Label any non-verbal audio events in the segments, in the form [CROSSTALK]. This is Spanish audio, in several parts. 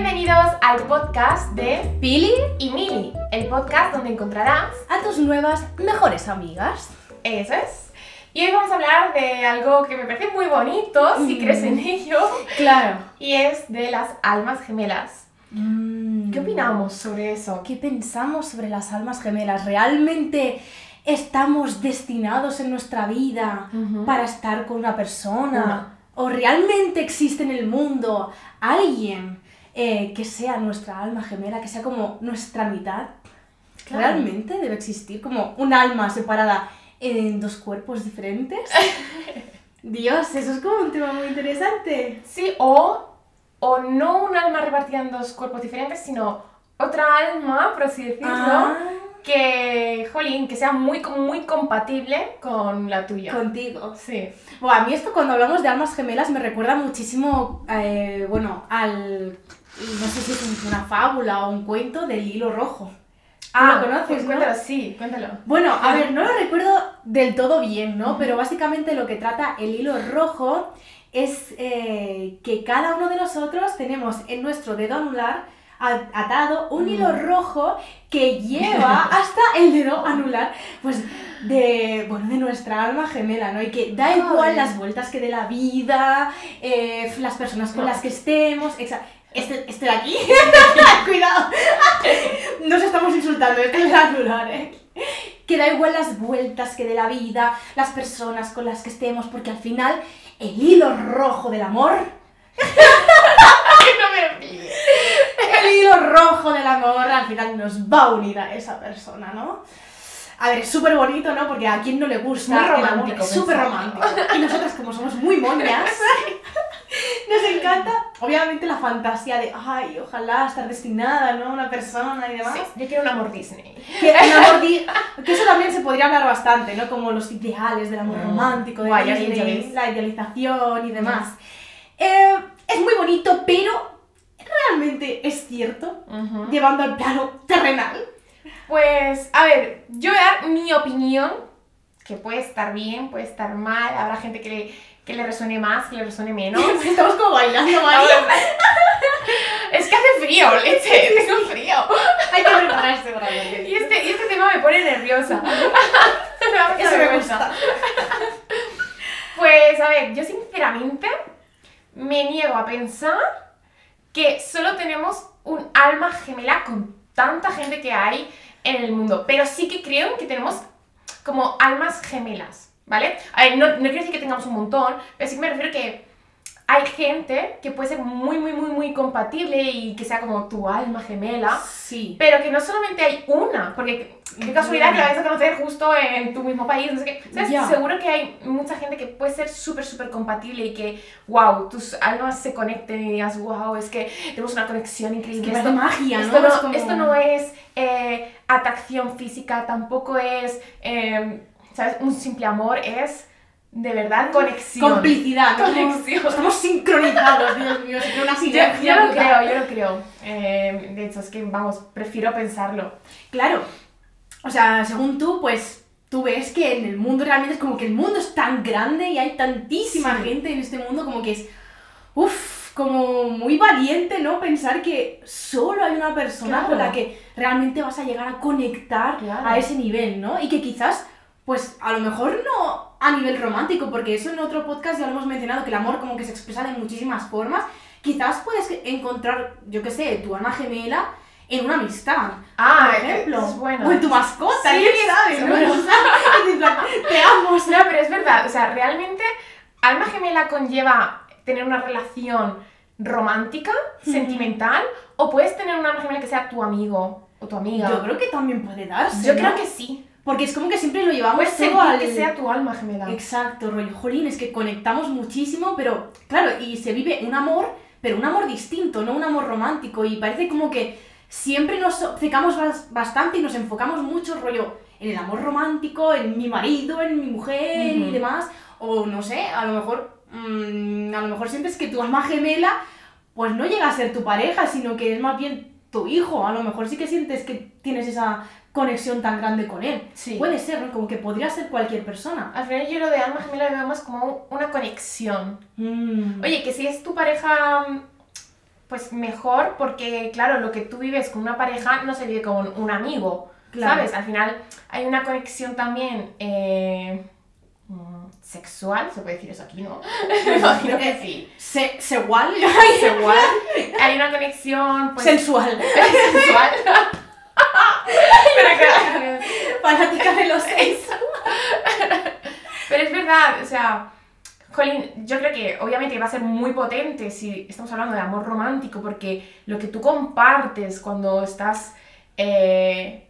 Bienvenidos al podcast de Pili y Mili, el podcast donde encontrarás a tus nuevas mejores amigas. Eso es. Y hoy vamos a hablar de algo que me parece muy bonito, si Mm. crees en ello, Claro. y es de las almas gemelas. Mm. ¿Qué opinamos sobre eso? ¿Qué pensamos sobre las almas gemelas? ¿Realmente estamos destinados en nuestra vida para estar con una persona? ¿O realmente existe en el mundo alguien eh, que sea nuestra alma gemela, que sea como nuestra mitad? Claro. ¿Realmente debe existir como un alma separada en dos cuerpos diferentes? [LAUGHS] Dios, eso es como un tema muy interesante. Sí, o, o no un alma repartida en dos cuerpos diferentes, sino otra alma, por así decirlo, Ah. que, jolín, que sea muy, muy compatible con la tuya. Contigo. Sí. Buah, a mí esto cuando hablamos de almas gemelas me recuerda muchísimo, eh, bueno, al... No sé si es una fábula o un cuento del hilo rojo. ¿Tú lo conoces, pues no? cuéntalo, sí, cuéntalo. Bueno, a ver, no lo recuerdo del todo bien, ¿no? Pero básicamente lo que trata el hilo rojo es eh, que cada uno de nosotros tenemos en nuestro dedo anular atado un hilo rojo que lleva [LAUGHS] hasta el dedo anular, pues de, bueno, de nuestra alma gemela, ¿no? Y que da igual las vueltas que dé la vida, eh, las personas con las que estemos, este, este de aquí, [LAUGHS] cuidado, [LAUGHS] nos estamos insultando, este es el anular, ¿eh? Que da igual las vueltas que dé la vida, las personas con las que estemos, porque al final el hilo rojo del amor [LAUGHS] no me el hilo rojo del amor al final nos va a unir a esa persona, ¿no? A ver, es súper bonito, ¿no? Porque a quien no le gusta Muy romántico, súper romántico. Y nosotras, como somos muy moñas, [LAUGHS] nos encanta, obviamente, la fantasía de, ay, ojalá estar destinada, ¿no? A una persona y demás. Sí, yo quiero un amor Disney. Que, el amor di- que eso también se podría hablar bastante, ¿no? Como los ideales del amor Mm. romántico, de Guay, Disney, la idealización y demás. Eh, es muy bonito, pero ¿realmente es cierto? Llevando al plano terrenal. Pues, a ver, yo voy a dar mi opinión, que puede estar bien, puede estar mal, habrá gente que le, que le resuene más, que le resuene menos. [LAUGHS] Estamos como bailando, [LAUGHS] María. es que hace frío, leche, tengo frío. Hay que prepararse para. Y este, y este tema me pone nerviosa. [LAUGHS] Eso me gusta. Pues, a ver, yo sinceramente me niego a pensar que solo tenemos un alma gemela con tanta gente que hay en el mundo. Pero sí que creo que tenemos como almas gemelas, ¿vale? A ver, no, no quiero decir que tengamos un montón, pero sí que me refiero que hay gente que puede ser muy, muy, muy, muy compatible y que sea como tu alma gemela. Sí. Pero que no solamente hay una, porque qué casualidad que la vais a conocer justo en tu mismo país, no sé qué. ¿Sabes? Seguro que hay mucha gente que puede ser súper, súper compatible y que, wow, tus almas se conecten y digas, wow, es que tenemos una conexión increíble. Que parece magia, esto, ¿no? no, Es como- esto no es eh, atracción física, tampoco es, eh, ¿sabes? Un simple amor, es de verdad conexión. Complicidad, Conexión. Estamos sincronizados, Dios mío, se una [LAUGHS] sinergia. yo lo creo, yo lo creo. Eh, de hecho, es que, vamos, prefiero pensarlo. Claro. O sea, según tú, pues tú ves que en el mundo realmente es como que el mundo es tan grande y hay tantísima Sí. gente en este mundo como que es, uff, como muy valiente, ¿no? Pensar que solo hay una persona con Claro. la que realmente vas a llegar a conectar Claro. a ese nivel, ¿no? Y que quizás, pues a lo mejor no a nivel romántico, porque eso en otro podcast ya lo hemos mencionado, que el amor como que se expresa de muchísimas formas. Quizás puedes encontrar, yo qué sé, tu alma gemela en una amistad. Ah, por ejemplo. es bueno. O en tu mascota, Sí, quién sabe, [LAUGHS] te amo. No, pero es verdad, o sea, realmente alma gemela conlleva tener una relación romántica, sentimental, o puedes tener una alma gemela que sea tu amigo o tu amiga. Yo creo que también puede darse. Yo ¿no? creo que sí. Porque es como que siempre lo llevamos Puedes todo al... que sea tu alma gemela. Exacto, rollo, jolín, es que conectamos muchísimo, pero claro, y se vive un amor, pero un amor distinto, no un amor romántico, y parece como que siempre nos obcecamos bas- bastante y nos enfocamos mucho, rollo, en el amor romántico, en mi marido, en mi mujer y demás, o no sé, a lo mejor, mm, a lo mejor sientes que tu alma gemela, pues no llega a ser tu pareja, sino que es más bien tu hijo, a lo mejor sí que sientes que tienes esa conexión tan grande con él. Sí. Puede ser, ¿no? Como que podría ser cualquier persona. Al final yo lo de alma gemela lo veo más como una conexión. Mm. Oye, que si es tu pareja mm, pues mejor porque, claro, lo que tú vives con una pareja no se vive con un amigo, Claro. ¿sabes? Al final hay una conexión también eh, mm, sexual, se puede decir eso aquí, ¿no? [LAUGHS] Me imagino que sí. Se, segual, [LAUGHS] Sexual. Hay una conexión, pues, sensual, [LAUGHS] sexual. Pero fanática de los seis. Pero es verdad, o sea, Jolín, yo creo que obviamente va a ser muy potente si estamos hablando de amor romántico, porque lo que tú compartes cuando estás, eh,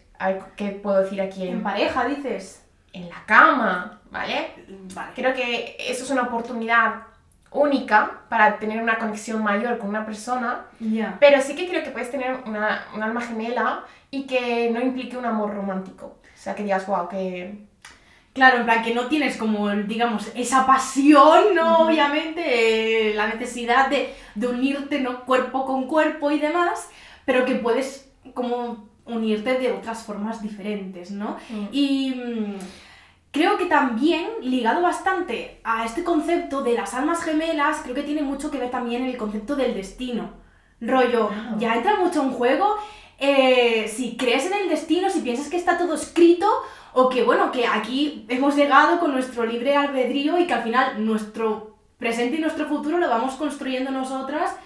¿qué puedo decir aquí? En En, pareja, dices. en la cama, ¿vale? Vale. Creo que eso es una oportunidad única para tener una conexión mayor con una persona, Ya. pero sí que creo que puedes tener una, un alma gemela y que no implique un amor romántico. O sea, que digas, wow, que... Claro, en plan que no tienes como, digamos, esa pasión, ¿no? Obviamente, eh, la necesidad de, de unirte, ¿no? Cuerpo con cuerpo y demás, pero que puedes como unirte de otras formas diferentes, ¿no? Y mm, creo que también, ligado bastante a este concepto de las almas gemelas, creo que tiene mucho que ver también el concepto del destino. Rollo, Ah. ya entra mucho en juego eh, si crees en el destino, si piensas que está todo escrito, o que bueno, que aquí hemos llegado con nuestro libre albedrío y que al final nuestro presente y nuestro futuro lo vamos construyendo nosotras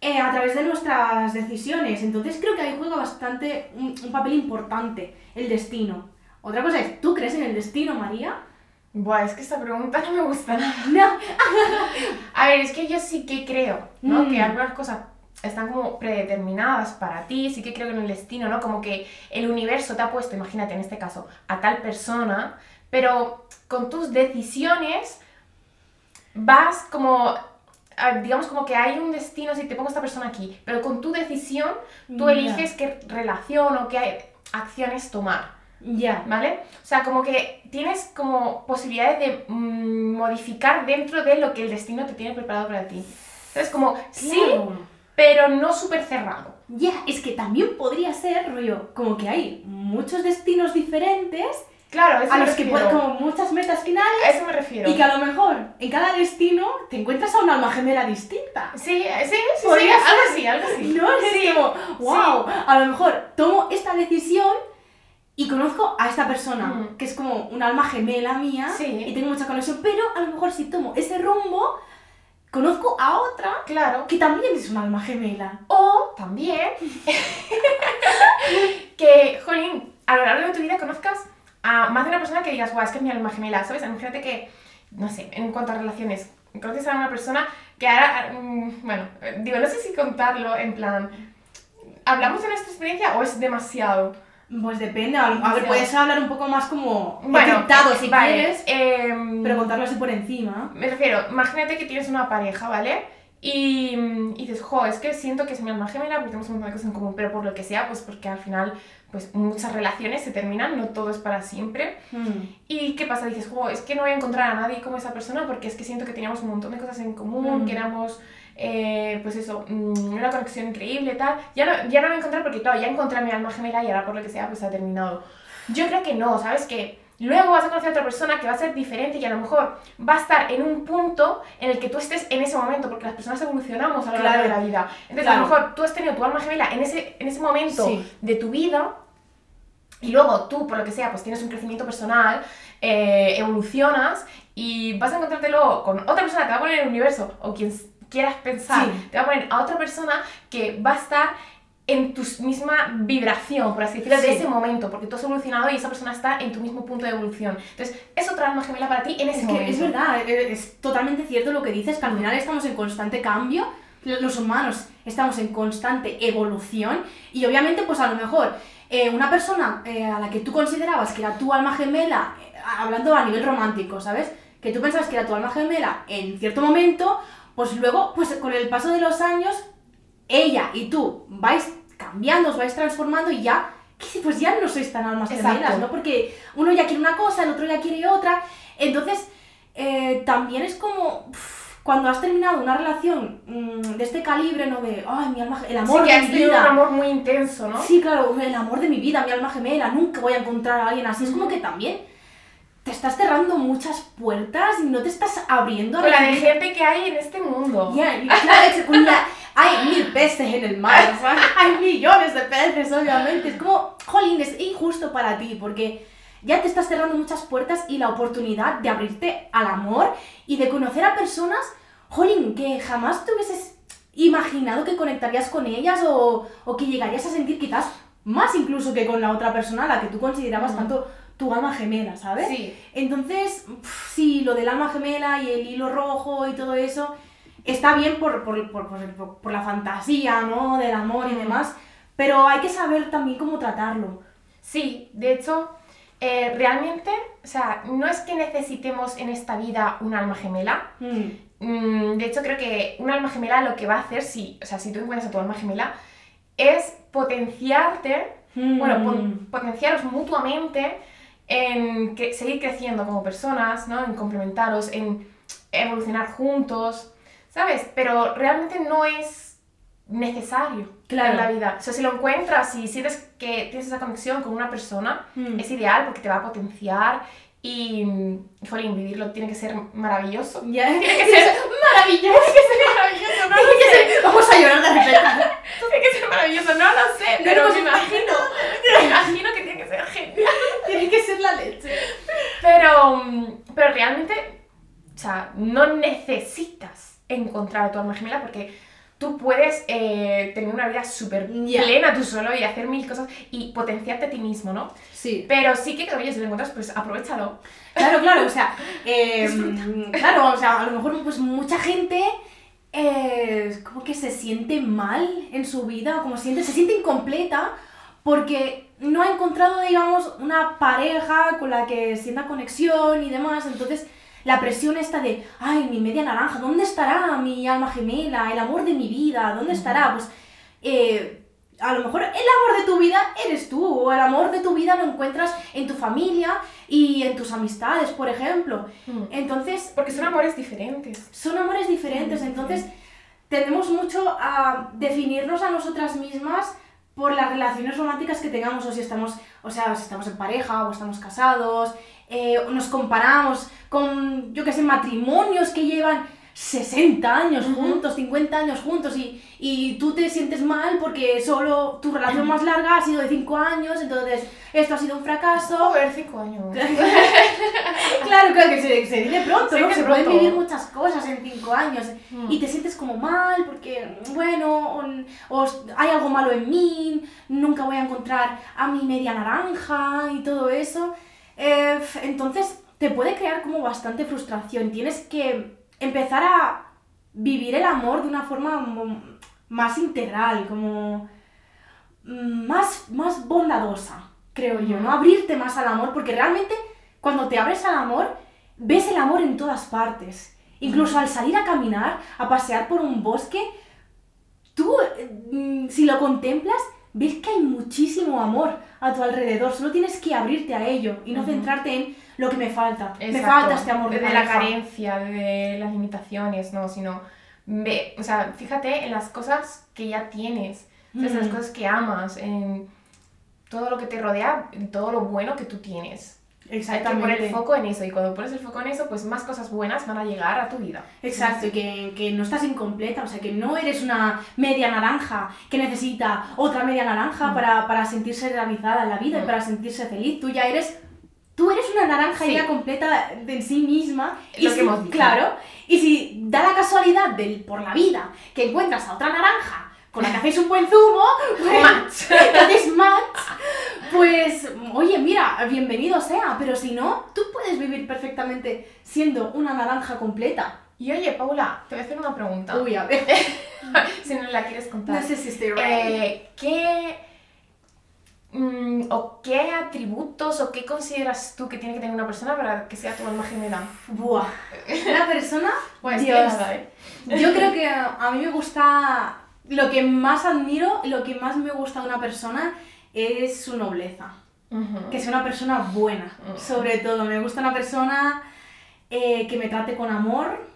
eh, a través de nuestras decisiones. Entonces creo que ahí juega bastante un, un papel importante el destino. Otra cosa es, ¿tú crees en el destino, María? Buah, es que esta pregunta no me gusta nada. No. [LAUGHS] A ver, es que yo sí que creo, ¿no? Mm. Que algunas cosas están como predeterminadas para ti, sí que creo en el destino, ¿no? Como que el universo te ha puesto, imagínate en este caso, a tal persona, pero con tus decisiones vas como, digamos como que hay un destino, si te pongo esta persona aquí, pero con tu decisión tú eliges qué relación o qué acciones tomar. Ya. ¿Vale? O sea, como que tienes como posibilidades de mm, modificar dentro de lo que el destino te tiene preparado para ti. Entonces, como, sí. Pero no súper cerrado. Ya, es que también podría ser, rollo, como que hay muchos destinos diferentes Claro, eso a me los que pueden, como muchas metas finales, A eso me refiero. y que a lo mejor en cada destino te encuentras a una alma gemela distinta. Sí, sí, sí, sí, algo así, algo así. No, es Sí, como, wow, a lo mejor tomo esta decisión y conozco a esta persona, Mm. que es como un alma gemela mía, Sí. y tengo mucha conexión, pero a lo mejor si tomo ese rumbo, conozco a otra Claro. que también es un alma gemela. O también [LAUGHS] que, jolín, a lo largo de tu vida conozcas a más de una persona que digas, guau, es que es mi alma gemela, ¿sabes? Imagínate que, no sé, en cuanto a relaciones, conoces a una persona que ahora, mm, bueno, digo, no sé si contarlo en plan, ¿hablamos de nuestra experiencia o es demasiado? Pues depende, a, a ver, puedes hablar un poco más como Bueno, si vale, quieres, em, pero contarlo así por encima. Me refiero, imagínate que tienes una pareja, ¿vale? Y, y dices, jo, es que siento que es mi alma gemela porque tenemos un montón de cosas en común, pero por lo que sea, pues porque al final, pues muchas relaciones se terminan, no todo es para siempre. Mm. ¿Y qué pasa? Dices, jo, es que no voy a encontrar a nadie como esa persona porque es que siento que teníamos un montón de cosas en común, Mm. que éramos, eh, pues eso, mm, una conexión increíble, tal. Ya no, ya no voy a encontrar porque, claro, ya encontré a mi alma gemela y ahora por lo que sea, pues ha terminado. Yo creo que no, ¿sabes? Que luego vas a conocer a otra persona que va a ser diferente y a lo mejor va a estar en un punto en el que tú estés en ese momento, porque las personas evolucionamos a lo largo de la vida. Entonces, Claro. a lo mejor tú has tenido tu alma gemela en ese, en ese momento Sí. de tu vida y luego tú, por lo que sea, pues tienes un crecimiento personal, eh, evolucionas y vas a encontrarte luego con otra persona que te va a poner en el universo o quien quieras pensar, Sí. te va a poner a otra persona que va a estar en tu misma vibración, por así decirlo, de ese momento, porque tú has evolucionado y esa persona está en tu mismo punto de evolución. Entonces, es otra alma gemela para ti en ese Es que momento. es verdad, eh, es totalmente cierto lo que dices, que al final estamos en constante cambio, los humanos estamos en constante evolución y obviamente pues a lo mejor eh, una persona eh, a la que tú considerabas que era tu alma gemela, eh, hablando a nivel romántico, ¿sabes? Que tú pensabas que era tu alma gemela en cierto momento, pues luego, pues con el paso de los años, ella y tú vais cambiando, os vais transformando y ya, pues ya no sois tan almas gemelas, ¿no? Porque uno ya quiere una cosa, el otro ya quiere otra. Entonces, eh, también es como cuando has terminado una relación mm, de este calibre, ¿no? De, ay, mi alma, el amor sí, que de has mi tenido un vida. amor muy intenso, ¿no? Sí, claro, el amor de mi vida, mi alma gemela, nunca voy a encontrar a alguien así. Es como que también te estás cerrando muchas puertas y no te estás abriendo a la de gente que hay en este mundo. Ya, y claro, es con la- [LAUGHS] hay mil peces en el mar, hay millones de peces, obviamente. Es como, jolín, es injusto para ti, porque ya te estás cerrando muchas puertas y la oportunidad de abrirte al amor y de conocer a personas, jolín, que jamás te hubieses imaginado que conectarías con ellas o, o que llegarías a sentir quizás más incluso que con la otra persona a la que tú considerabas Mm. tanto tu alma gemela, ¿sabes? Sí. Entonces, pf, sí, lo del alma gemela y el hilo rojo y todo eso está bien por, por, por, por- la fantasía, ¿no? Del amor y demás, pero hay que saber también cómo tratarlo. Sí, de hecho, eh, realmente, o sea, no es que necesitemos en esta vida un alma gemela. Mm, Mm, de hecho, creo que un alma gemela lo que va a hacer, si, o sea, si tú encuentras a tu alma gemela, es potenciarte, bueno, mm, pon- potenciaros mutuamente en que, seguir creciendo como personas, ¿no? En complementaros, en evolucionar juntos, ¿sabes? Pero realmente no es necesario Claro. en la vida. O sea, si lo encuentras y sientes que tienes esa conexión con una persona, mm. es ideal porque te va a potenciar y, jolín, vivirlo tiene que ser maravilloso. [LAUGHS] Tiene que ser maravilloso. Tiene que ser maravilloso, no lo sé. Vamos a llorar de repente. [LAUGHS] Tiene que ser maravilloso, no lo sé, pero me imagino. Me imagino que tiene que ser genial. Tiene que ser la leche. Pero, pero realmente, o sea, no necesitas encontrar a tu alma gemela porque tú puedes eh, tener una vida súper plena tú solo y hacer mil cosas y potenciarte a ti mismo, ¿no? Sí. Pero sí que, oye, si lo encuentras, pues aprovechalo. Claro, claro, o sea, [LAUGHS] eh, claro, o sea, a lo mejor pues mucha gente eh, como que se siente mal en su vida, como siente, se siente incompleta porque no ha encontrado, digamos, una pareja con la que sienta conexión y demás, entonces la presión esta de, ay, mi media naranja, ¿dónde estará mi alma gemela, el amor de mi vida, ¿dónde estará? Pues eh, a lo mejor el amor de tu vida eres tú, o el amor de tu vida lo encuentras en tu familia y en tus amistades, por ejemplo. Entonces, Porque son amores diferentes. son amores diferentes, entonces tendemos mucho a definirnos a nosotras mismas por las relaciones románticas que tengamos, o si estamos, o sea, si estamos en pareja o estamos casados, eh, nos comparamos con, yo que sé, matrimonios que llevan 60 años juntos, 50 años juntos y, y tú te sientes mal porque solo tu relación más larga ha sido de 5 años, entonces esto ha sido un fracaso. Joder, cinco años. [LAUGHS] Claro, claro, que se, se dice pronto, Se ¿no? Se pueden vivir muchas cosas en cinco años Mm. y te sientes como mal porque, bueno, o, o hay algo malo en mí, nunca voy a encontrar a mi media naranja y todo eso. Eh, entonces te puede crear como bastante frustración. Tienes que empezar a vivir el amor de una forma más integral, como mm, más, más bondadosa, creo yo, ¿no? Abrirte más al amor, porque realmente cuando te abres al amor, ves el amor en todas partes. Incluso al salir a caminar, a pasear por un bosque, tú, eh, mm, si lo contemplas, ves que hay muchísimo amor a tu alrededor. Solo tienes que abrirte a ello y no centrarte en lo que me falta. Me Exacto. falta este amor de, de la carencia, de las limitaciones, no, sino ve, o sea, fíjate en las cosas que ya tienes, ¿sabes? en las Mm. cosas que amas, en todo lo que te rodea, en todo lo bueno que tú tienes. Hay que poner Exactamente. el foco en eso y cuando pones el foco en eso, pues más cosas buenas van a llegar a tu vida. Exacto, y que, que no estás incompleta, o sea, que no eres una media naranja que necesita otra media naranja Mm. para, para sentirse realizada en la vida y Mm. para sentirse feliz. Tú ya eres, tú eres una naranja Sí. ya completa de sí misma. Lo si- que hemos dicho. Claro, y si da la casualidad del, por la vida que encuentras a otra naranja con la que hacéis un buen zumo, pues, Match. que match, pues, oye, mira, bienvenido sea, pero si no, tú puedes vivir perfectamente siendo una naranja completa. Y oye, Paula, te voy a hacer una pregunta. Uy, a ver. [LAUGHS] si no la quieres contar. No sé si estoy. Eh, ¿qué, mm, o qué atributos o qué consideras tú que tiene que tener una persona para que sea tu alma gemela? Buah. [LAUGHS] Una persona. Pues Dios. nada, ¿eh? Yo creo que a mí me gusta. Lo que más admiro, lo que más me gusta de una persona es su nobleza. Que sea una persona buena, sobre todo. Me gusta una persona eh, que me trate con amor,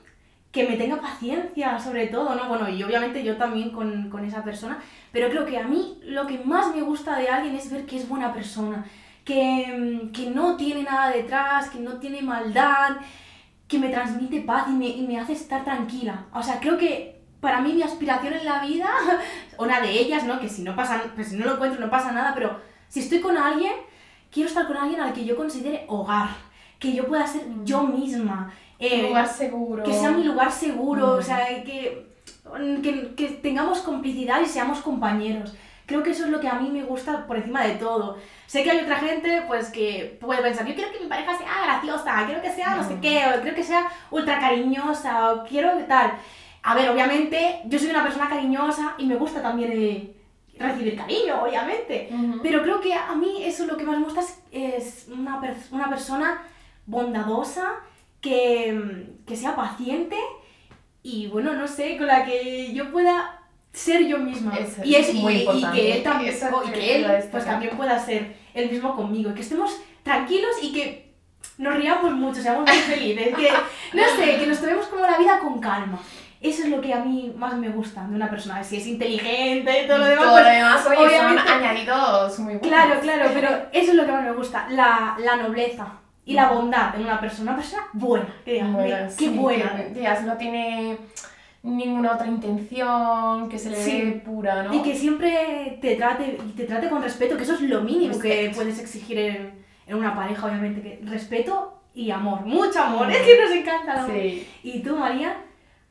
que me tenga paciencia, sobre todo, ¿no? Bueno, y obviamente yo también con, con esa persona, pero creo que a mí lo que más me gusta de alguien es ver que es buena persona, que, mm, que no tiene nada detrás, que no tiene maldad, que me transmite paz y me, y me hace estar tranquila. O sea, creo que para mí mi aspiración en la vida, [LAUGHS] una de ellas, ¿no? Que si no pasa, pues si no lo encuentro no pasa nada, pero si estoy con alguien, quiero estar con alguien al que yo considere hogar, que yo pueda ser yo misma. Un eh, lugar seguro. que sea mi lugar seguro, Mm. o sea, que, que, que tengamos complicidad y seamos compañeros. Creo que eso es lo que a mí me gusta por encima de todo. Sé que hay otra gente pues que puede pensar, yo quiero que mi pareja sea graciosa, quiero que sea no sé Mm. qué, o quiero que sea ultra cariñosa, o quiero que tal. A ver, obviamente, yo soy una persona cariñosa y me gusta también el recibir cariño, obviamente. Ujú. Pero creo que a mí eso lo que más me gusta es, es una, per- una persona bondadosa, que, que sea paciente y bueno, no sé, con la que yo pueda ser yo misma. Eso y, es es, muy y- y importante. que él también, y que él pues también pueda ser el mismo conmigo. Y que estemos tranquilos y que nos riamos mucho, seamos muy felices. Que, no sé, que nos tomemos como la vida con calma. Eso es lo que a mí más me gusta de una persona. Si es inteligente y todo lo demás, Todo pues, lo demás, oye, obviamente- son añadidos muy buenos. Claro, claro, [LAUGHS] pero eso es lo que más me gusta, la, la nobleza y la bondad en una persona, una persona buena, que digas, Bueno, "Mira, qué buena. que digas, no tiene ninguna otra intención, que se le Sí. pura, ¿no? Y que siempre te trate, y te trate con respeto, que eso es lo mínimo que puedes exigir en, en una pareja, obviamente, que respeto y amor, mucho amor, Mm. es que nos encanta el amor. Sí. ¿Y tú, María?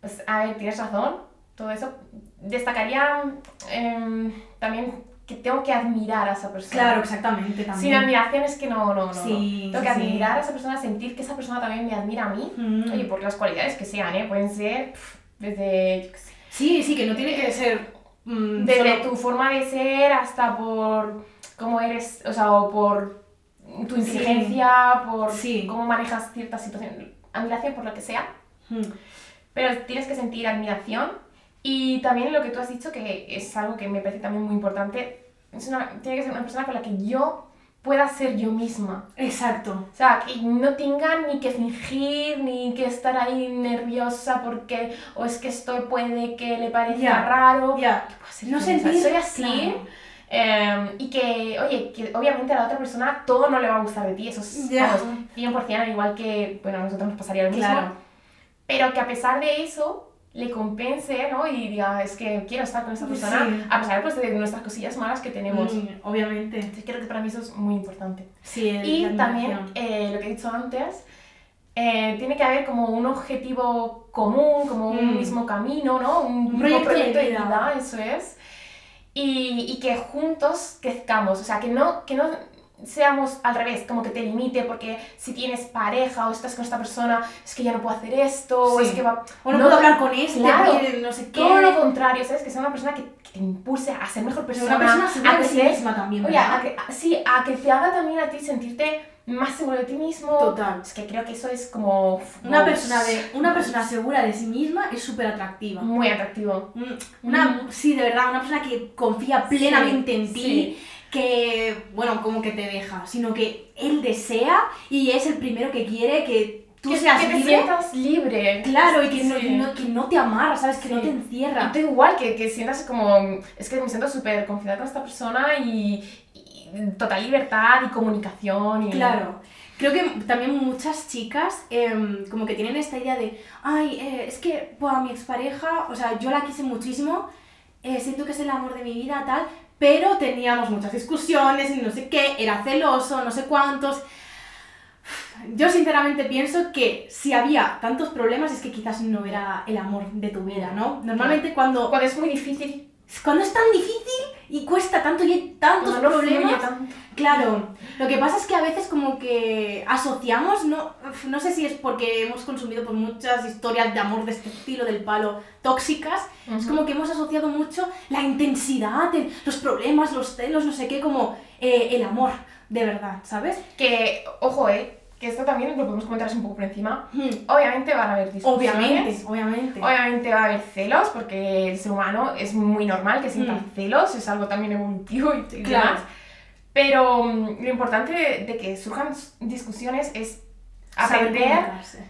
Pues a ver, tienes razón, todo eso. Destacaría em, también que tengo que admirar a esa persona. Claro, exactamente, también. Sin admiración es que no, no, no. Sí, no. Tengo que sí. admirar a esa persona, sentir que esa persona también me admira a mí. Mm. Oye, por las cualidades que sean, ¿eh? Pueden ser desde, yo qué sé, Sí, sí, que no tiene que ser... mm, desde solo- tu forma de ser hasta por cómo eres, o sea, o por tu inteligencia, por cómo manejas ciertas situaciones. Admiración por lo que sea. Mm. Pero tienes que sentir admiración y también lo que tú has dicho, que es algo que me parece también muy importante, es una, tiene que ser una persona con la que yo pueda ser yo misma. Exacto. O sea, que no tenga ni que fingir, ni que estar ahí nerviosa porque, o es que esto puede que le parezca Ya, raro. Ya. Ser No sentir... Soy así. claro. eh, y que, oye, que obviamente a la otra persona todo no le va a gustar de ti, eso es Ya. vamos, 100%, al igual que, bueno, a nosotros nos pasaría lo mismo Claro. Pero que a pesar de eso le compense, ¿no? Y diga, es que quiero estar con esta persona, Sí. a pesar pues, de nuestras cosillas malas que tenemos. Mm, obviamente. Entonces creo que para mí eso es muy importante. Sí, el- Y también, eh, lo que he dicho antes, eh, tiene que haber como un objetivo común, como un Mm. mismo camino, ¿no? Un, mismo proyecto de proyecto de vida. vida, eso es. Y, y que juntos crezcamos, o sea, que no, que no seamos al revés, como que te limite porque si tienes pareja o estás con esta persona, es que ya no puedo hacer esto, o Sí. es que va... O no, no, puedo hablar con este claro. no sé qué. Todo lo contrario, ¿sabes? Que sea una persona que, que te impulse a ser mejor persona, una persona segura a de sí misma también, Oye, a que, a- sí, a que te haga también a ti sentirte más seguro de ti mismo. Total. Es que creo que eso es como... Una wow, persona, de, una persona segura de sí misma es súper atractiva. Muy atractivo. Mm, Una, sí, de verdad, una persona que confía plenamente en ti, sí. Que, bueno, como que te deja, sino que él desea y es el primero que quiere que tú que, seas que te libre. sientas libre. Claro, y que, no, Sí. no- que no te amarra, ¿sabes? Que no te encierra. Y tú igual, que, que sientas como... Es que me siento súper confiada con esta persona y, y total libertad y comunicación. Y... Claro. Creo que también muchas chicas em, como que tienen esta idea de, ay, eh, es que a mi expareja, o sea, yo la quise muchísimo, eh, siento que es el amor de mi vida, tal, pero teníamos muchas discusiones y no sé qué, era celoso, no sé cuántos. Yo sinceramente pienso que si había tantos problemas es que quizás no era el amor de tu vida, ¿no? Normalmente cuando, Cuando es muy difícil, cuando es tan difícil y cuesta tanto y hay tantos no problemas, tanto. Claro, lo que pasa es que a veces como que asociamos, no, no sé si es porque hemos consumido pues, muchas historias de amor de este estilo, del palo, tóxicas, es como que hemos asociado mucho la intensidad, el- los problemas, los celos, no sé qué, como eh, el amor, de verdad, ¿sabes? Que, ojo, eh, que esto también lo podemos comentar un poco por encima. Hmm, Obviamente van a haber discusiones. Obviamente, obviamente. Obviamente va a haber celos, porque el ser humano es muy normal que sienta Mm. celos, es algo también evolutivo y, y Claro. demás. Pero mm, lo importante de, de que surjan discusiones es aprender,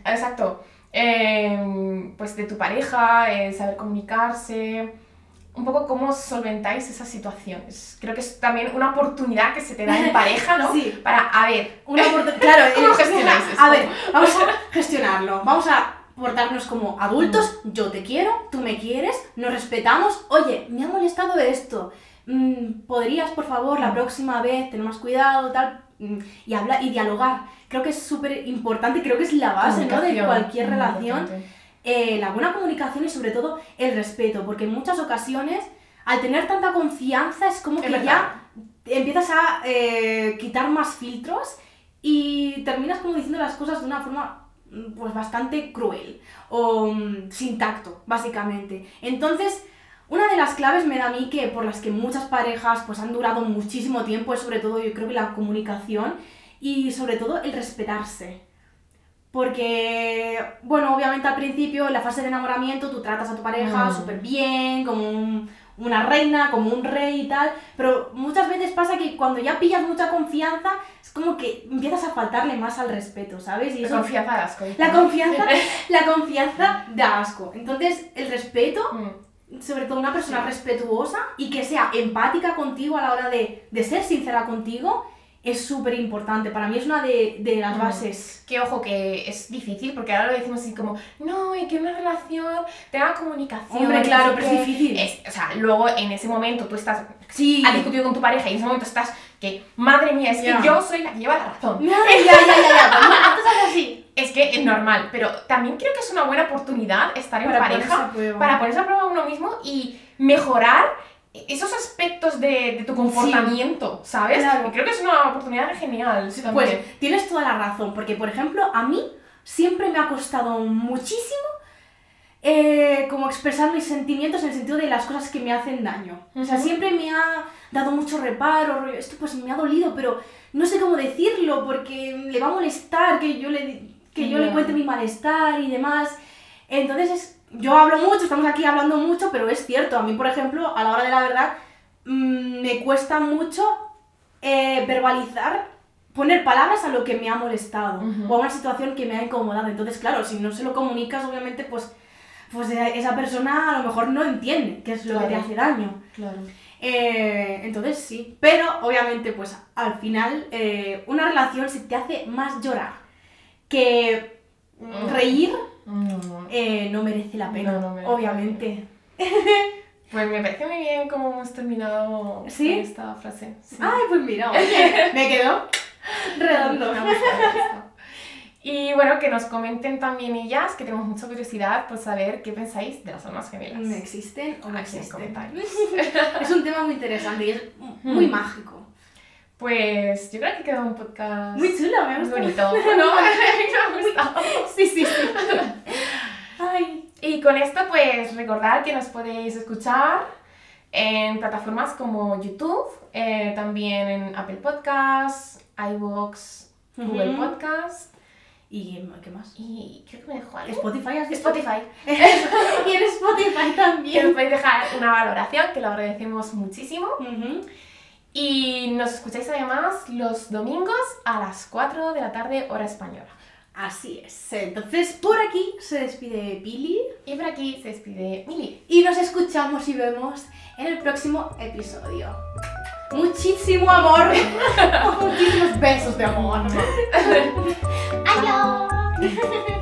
exacto, eh, pues de tu pareja, eh, saber comunicarse, un poco cómo solventáis esas situaciones. Creo que es también una oportunidad que se te da en [LAUGHS] pareja, ¿no? Sí. Para, a ver, Una [LAUGHS] claro, ¿Cómo gestionáis esto? A ver, vamos a gestionarlo. Vamos a portarnos como adultos, yo te quiero, tú me quieres, nos respetamos, oye, me ha molestado esto, mm, podrías por favor la próxima vez tener más cuidado, tal, mm, y hablar y dialogar. Creo que es súper importante, creo que es la base ¿no? de cualquier relación. importante. Eh, la buena comunicación y sobre todo el respeto, porque en muchas ocasiones al tener tanta confianza es como que ya empiezas a eh, quitar más filtros y terminas como diciendo las cosas de una forma mm, pues bastante cruel o mm, sin tacto, básicamente. Entonces, una de las claves me da a mí que por las que muchas parejas pues han durado muchísimo tiempo es sobre todo yo creo que la comunicación y sobre todo el respetarse. Porque, bueno, obviamente al principio, en la fase de enamoramiento, tú tratas a tu pareja Mm. súper bien, como un- una reina, como un rey y tal, pero muchas veces pasa que cuando ya pillas mucha confianza, es como que empiezas a faltarle más al respeto, ¿sabes? Y La eso- confianza de asco. la confianza, [LAUGHS] la confianza da asco. Entonces, el respeto, Mm. sobre todo una persona respetuosa y que sea empática contigo a la hora de, de ser sincera contigo, es súper importante. Para mí es una de, de las Mm. bases. Que ojo, que es difícil, porque ahora lo decimos así como, no, y que una relación tenga comunicación. Hombre, claro, pero es qué". difícil. Es- o sea, luego en ese momento tú estás, Sí. has discutido con tu pareja y en ese momento estás que, madre mía, es que yo soy la que lleva la razón. Ya, ya, ya, ya, ya. Pues es así. Es que es normal, pero también creo que es una buena oportunidad estar en Para ponerse pareja prueba. para ponerse a prueba uno mismo y mejorar esos aspectos de, de tu comportamiento, ¿sabes? Claro. Creo que es una oportunidad genial. sí, Pues tienes toda la razón, porque por ejemplo, a mí siempre me ha costado muchísimo eh, como expresar mis sentimientos en el sentido de las cosas que me hacen daño. O sea, siempre me ha dado mucho reparo, esto pues me ha dolido, pero no sé cómo decirlo porque le va a molestar que yo le, que yo le cuente mi malestar y demás. Entonces, es- yo hablo mucho, estamos aquí hablando mucho, pero es cierto, a mí, por ejemplo, a la hora de la verdad, mm, me cuesta mucho eh, verbalizar, poner palabras a lo que me ha molestado o a una situación que me ha incomodado. Entonces, claro, si no se lo comunicas, obviamente, pues, pues eh, esa persona a lo mejor no entiende qué es lo que te hace daño. Claro. Eh, entonces sí, pero obviamente pues al final eh, una relación si te hace más llorar que Mm. Reír, Mm. eh, no merece la pena, No, no la obviamente. [LAUGHS] Pues me parece muy bien cómo hemos terminado ¿Sí? con esta frase. Sí. Ay, pues mira, [LAUGHS] oye, me quedó redondo. [LAUGHS] Y bueno, que nos comenten también ellas, que tenemos mucha curiosidad por saber qué pensáis de las almas gemelas. ¿Me existen o no Aquí en existen? comentarios. Es un tema muy interesante y es muy mágico. Pues yo creo que quedó un podcast Muy chulo, me bonito. [LAUGHS] ¿no? [LAUGHS] me ha gustado. Sí, sí, sí. Ay, Y con esto, pues recordad que nos podéis escuchar en plataformas como YouTube, eh, también en Apple Podcasts, iVoox, Google. Podcasts ¿y qué más? y creo que me dejo algo. Spotify, ¿has dicho? Spotify. [LAUGHS] y en Spotify Que nos también. podéis dejar una valoración, que lo agradecemos muchísimo. Ujú. Y nos escucháis además los domingos a las 4 de la tarde, hora española. Así es. Entonces, por aquí se despide Pili Y por aquí se despide Mili. y nos escuchamos y vemos en el próximo episodio. Muchísimo amor. [LAUGHS] Muchísimos besos de amor. [LAUGHS]